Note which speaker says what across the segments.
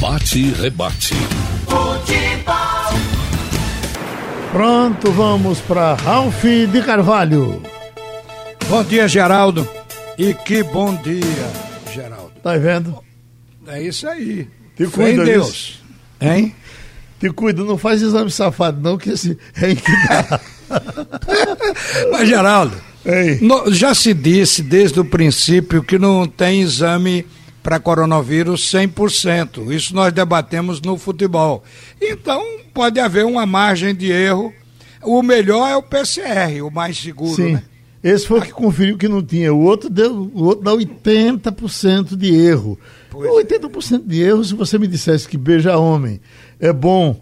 Speaker 1: Bate e rebate.
Speaker 2: Futebol.
Speaker 3: Pronto, vamos para Ralph de Carvalho.
Speaker 4: Bom dia, Geraldo. E que bom dia, Geraldo.
Speaker 3: Tá vendo?
Speaker 4: É isso aí.
Speaker 3: Te
Speaker 4: Fé em
Speaker 3: cuida,
Speaker 4: Deus. Hein?
Speaker 3: Te cuida, não faz exame safado, não, que esse é em que dá.
Speaker 4: Mas, Geraldo,
Speaker 3: Ei.
Speaker 4: no- já se disse desde o princípio que não tem exame para coronavírus 100%. Isso nós debatemos no futebol. Então, pode haver uma margem de erro. O melhor é o PCR, o mais seguro,
Speaker 3: Sim.
Speaker 4: né?
Speaker 3: Esse foi o que conferiu que não tinha. O outro, deu, o outro dá 80% de erro.
Speaker 4: Pois
Speaker 3: 80% de erro, se você me dissesse que beija homem é bom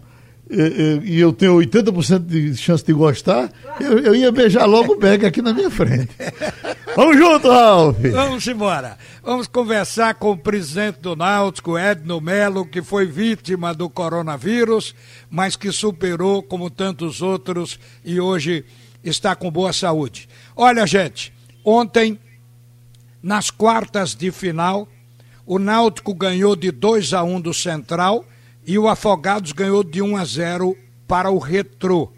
Speaker 3: eh, eh, e eu tenho 80% de chance de gostar, eu, eu ia beijar logo o Beck aqui na minha frente. Vamos junto, Ralf!
Speaker 4: Vamos embora. Vamos conversar com o presidente do Náutico, Edno Melo, que foi vítima do coronavírus, mas que superou como tantos outros e hoje está com boa saúde. Olha, gente, ontem, nas quartas de final, o Náutico ganhou de 2 a 1 do Central e o Afogados ganhou de 1 a 0 para o Retrô.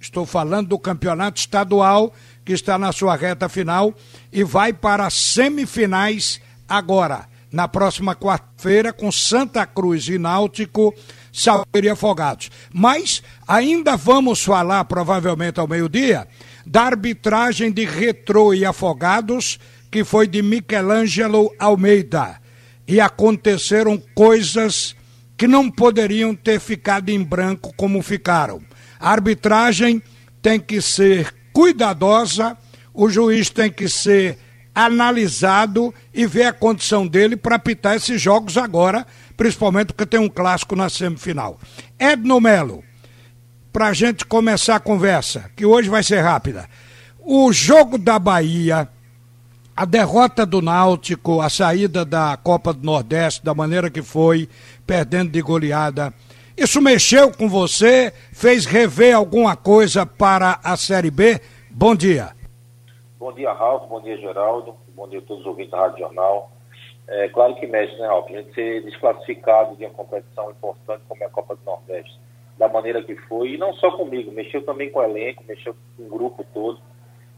Speaker 4: Estou falando do campeonato estadual que está na sua reta final e vai para semifinais agora, na próxima quarta-feira, com Santa Cruz e Náutico, Salgueiro e Afogados. Mas ainda vamos falar, provavelmente ao meio-dia, da arbitragem de Retrô e Afogados, que foi de Michelangelo Almeida. E aconteceram coisas que não poderiam ter ficado em branco como ficaram. A arbitragem tem que ser cuidadosa, o juiz tem que ser analisado e ver a condição dele para apitar esses jogos agora, principalmente porque tem um clássico na semifinal. Edno Melo, para a gente começar a conversa, que hoje vai ser rápida. O jogo da Bahia, a derrota do Náutico, a saída da Copa do Nordeste, da maneira que foi, perdendo de goleada. Isso mexeu com você? Fez rever alguma coisa para a Série B? Bom dia.
Speaker 5: Bom dia, Ralf. Bom dia, Geraldo. Bom dia a todos os ouvintes da Rádio Jornal. É claro que mexe, né, Ralf? A gente ser desclassificado de uma competição importante como é a Copa do Nordeste, da maneira que foi, e não só comigo, mexeu também com o elenco, mexeu com o grupo todo.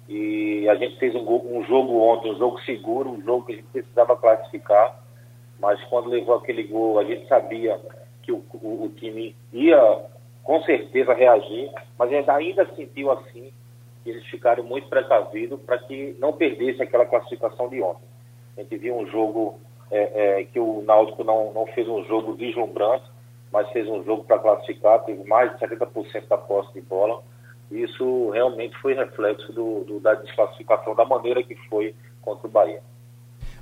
Speaker 5: E a gente fez um, um jogo ontem, um jogo seguro, um jogo que a gente precisava classificar, mas quando levou aquele gol, a gente sabia que o, o- o time ia com certeza reagir, mas ainda, ainda sentiu assim que eles ficaram muito precavidos para que não perdesse aquela classificação de ontem. A gente viu um jogo é, é, que o Náutico não, não fez um jogo deslumbrante, mas fez um jogo para classificar, teve mais de 70% da posse de bola. Isso realmente foi reflexo do, do- da desclassificação, da maneira que foi contra o Bahia.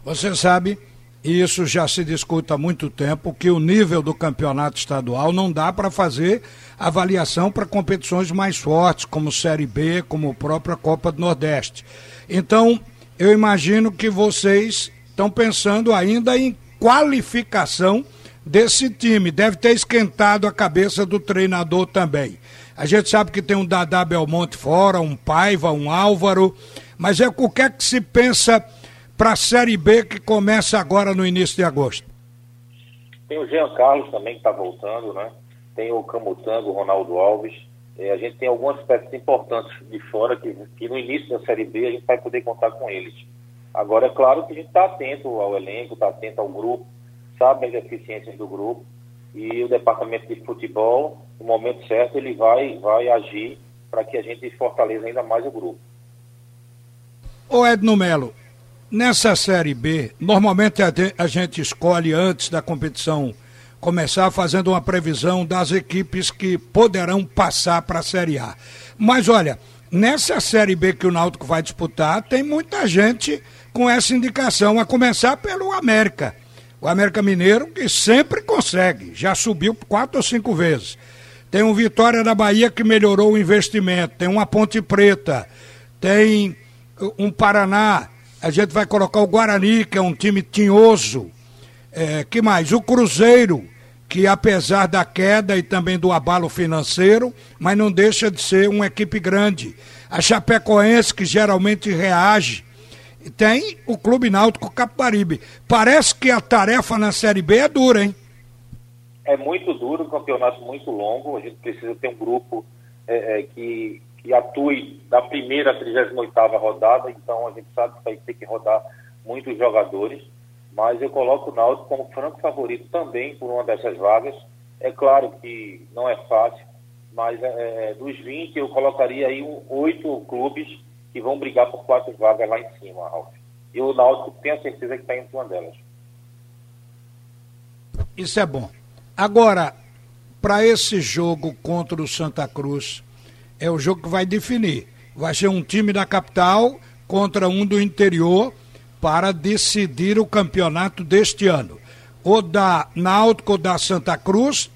Speaker 4: Você sabe, e isso já se discute há muito tempo, que o nível do campeonato estadual não dá para fazer avaliação para competições mais fortes, como Série B, como a própria Copa do Nordeste. Então, eu imagino que vocês estão pensando ainda em qualificação desse time. Deve ter esquentado a cabeça do treinador também. A gente sabe que tem um Dadá Belmonte fora, um Paiva, um Álvaro, mas é o que é que se pensa para a Série B que começa agora no início de agosto?
Speaker 5: Tem o Jean Carlos também que está voltando, né? Tem o Camutanga, o Ronaldo Alves. Eh, a gente tem algumas peças importantes de fora que, que no início da Série B a gente vai poder contar com eles. Agora, é claro que a gente está atento ao elenco, está atento ao grupo, sabe as deficiências do grupo e o departamento de futebol, no momento certo, ele vai, vai agir para que a gente fortaleça ainda mais o grupo.
Speaker 4: Ô Edno Melo, nessa Série B, normalmente a, gente escolhe antes da competição começar fazendo uma previsão das equipes que poderão passar para a Série A. Mas olha, nessa Série B que o Náutico vai disputar, tem muita gente com essa indicação, a começar pelo América. O América Mineiro, que sempre consegue, já subiu quatro ou cinco vezes. Tem um Vitória da Bahia que melhorou o investimento, tem uma Ponte Preta, tem um Paraná, a gente vai colocar o Guarani, que é um time tinhoso. É, que mais? O Cruzeiro, que apesar da queda e também do abalo financeiro, mas não deixa de ser uma equipe grande. A Chapecoense, que geralmente reage. Tem o Clube Náutico Capibaribe. Parece que a tarefa na Série B é dura, hein?
Speaker 5: é muito duro, um campeonato muito longo. A gente precisa ter um grupo é, é, que, que atue da primeira à 38 rodada, então a gente sabe que vai ter que rodar muitos jogadores. Mas eu coloco o Náutico como franco favorito também por uma dessas vagas. É claro que não é fácil, mas é, dos 20 eu colocaria aí oito clubes que vão brigar por quatro vagas lá em cima, Ralf. E o Náutico tenho certeza que está entre uma delas.
Speaker 4: Isso é bom. Agora, para esse jogo contra o Santa Cruz, é o jogo que vai definir. Vai ser um time da capital contra um do interior para decidir o campeonato deste ano. Ou da Náutico ou da Santa Cruz,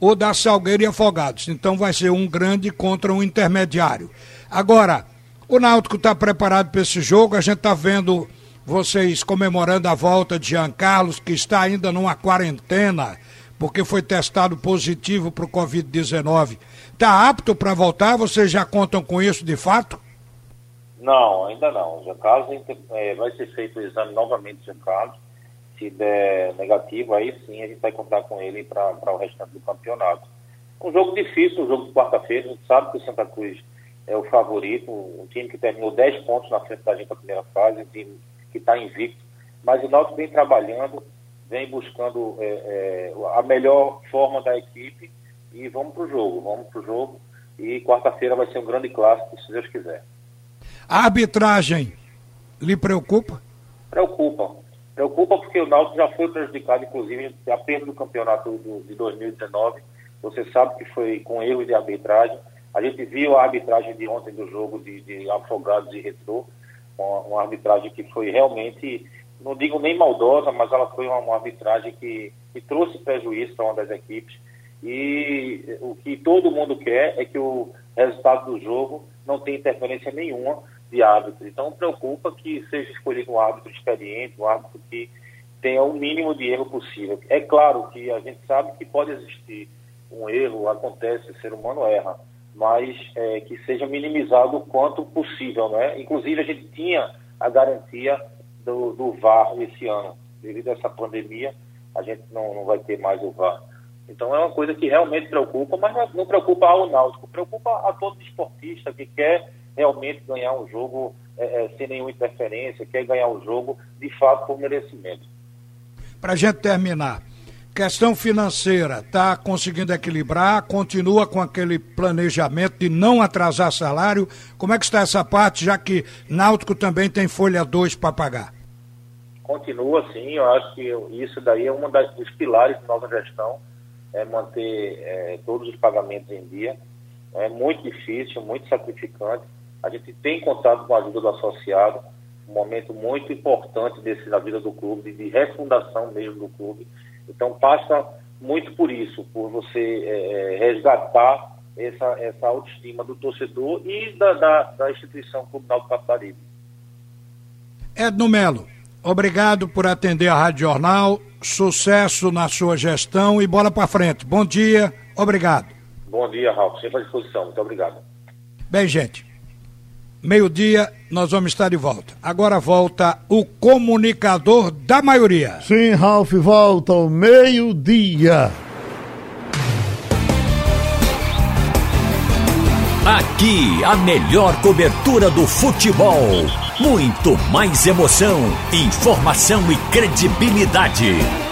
Speaker 4: ou da Salgueiro e Afogados. Então vai ser um grande contra um intermediário. Agora, o Náutico está preparado para esse jogo, a gente está vendo vocês comemorando a volta de Jean Carlos, que está ainda numa quarentena porque foi testado positivo para o Covid-19, está apto para voltar? Vocês já contam com isso de fato?
Speaker 5: Não, ainda não. Já caso é, vai ser feito o exame novamente de Carlos. Se der negativo, aí sim a gente vai contar com ele para o restante do campeonato. Um jogo difícil, um jogo de quarta-feira. A gente sabe que o Santa Cruz é o favorito, um time que terminou 10 pontos na frente da gente na primeira fase, um time que está invicto. Mas o Náutico vem trabalhando, vem buscando é, é, a melhor forma da equipe e vamos para o jogo, vamos para o jogo e quarta-feira vai ser um grande clássico, se Deus quiser.
Speaker 4: A arbitragem lhe preocupa?
Speaker 5: Preocupa. Preocupa porque o Náutico já foi prejudicado, inclusive, a perda do campeonato de 2019. Você sabe que foi com erro de arbitragem. A gente viu a arbitragem de ontem do jogo de, de Afogados e Retrô, uma, uma arbitragem que foi realmente não digo nem maldosa, mas ela foi uma, uma arbitragem que, que trouxe prejuízo para uma das equipes. E o que todo mundo quer é que o resultado do jogo não tenha interferência nenhuma de árbitro. Então preocupa que seja escolhido um árbitro experiente, um árbitro que tenha o mínimo de erro possível. É claro que a gente sabe que pode existir um erro, acontece, o ser humano erra, mas é, que seja minimizado o quanto possível, não é? Inclusive a gente tinha a garantia do, do VAR esse ano. Devido a essa pandemia, a gente não, não vai ter mais o VAR. Então é uma coisa que realmente preocupa, mas não preocupa ao Náutico, preocupa a todo esportista que quer realmente ganhar um jogo é, é, sem nenhuma interferência, quer ganhar um jogo de fato por merecimento.
Speaker 4: Para a gente terminar, questão financeira, está conseguindo equilibrar, continua com aquele planejamento de não atrasar salário. Como é que está essa parte, já que Náutico também tem folha 2 para pagar?
Speaker 5: Continua assim, eu acho que isso daí é um dos pilares da nossa gestão, é manter é, todos os pagamentos em dia. É muito difícil, muito sacrificante. A gente tem contado com a ajuda do associado, um momento muito importante desse na vida do clube, de refundação mesmo do clube. Então passa muito por isso, por você é, é resgatar essa, essa autoestima do torcedor e da, da, da instituição Clube Náutico Caparibe.
Speaker 4: Edno Melo, Obrigado por atender a Rádio Jornal. Sucesso na sua gestão e bola para frente. Bom dia, obrigado.
Speaker 5: Bom dia, Ralf. Sempre à disposição. Muito obrigado.
Speaker 4: Bem, gente, meio-dia nós vamos estar de volta. Agora volta o comunicador da maioria.
Speaker 3: Sim, Ralf, volta ao meio-dia.
Speaker 1: Aqui, a melhor cobertura do futebol. Muito mais emoção, informação e credibilidade.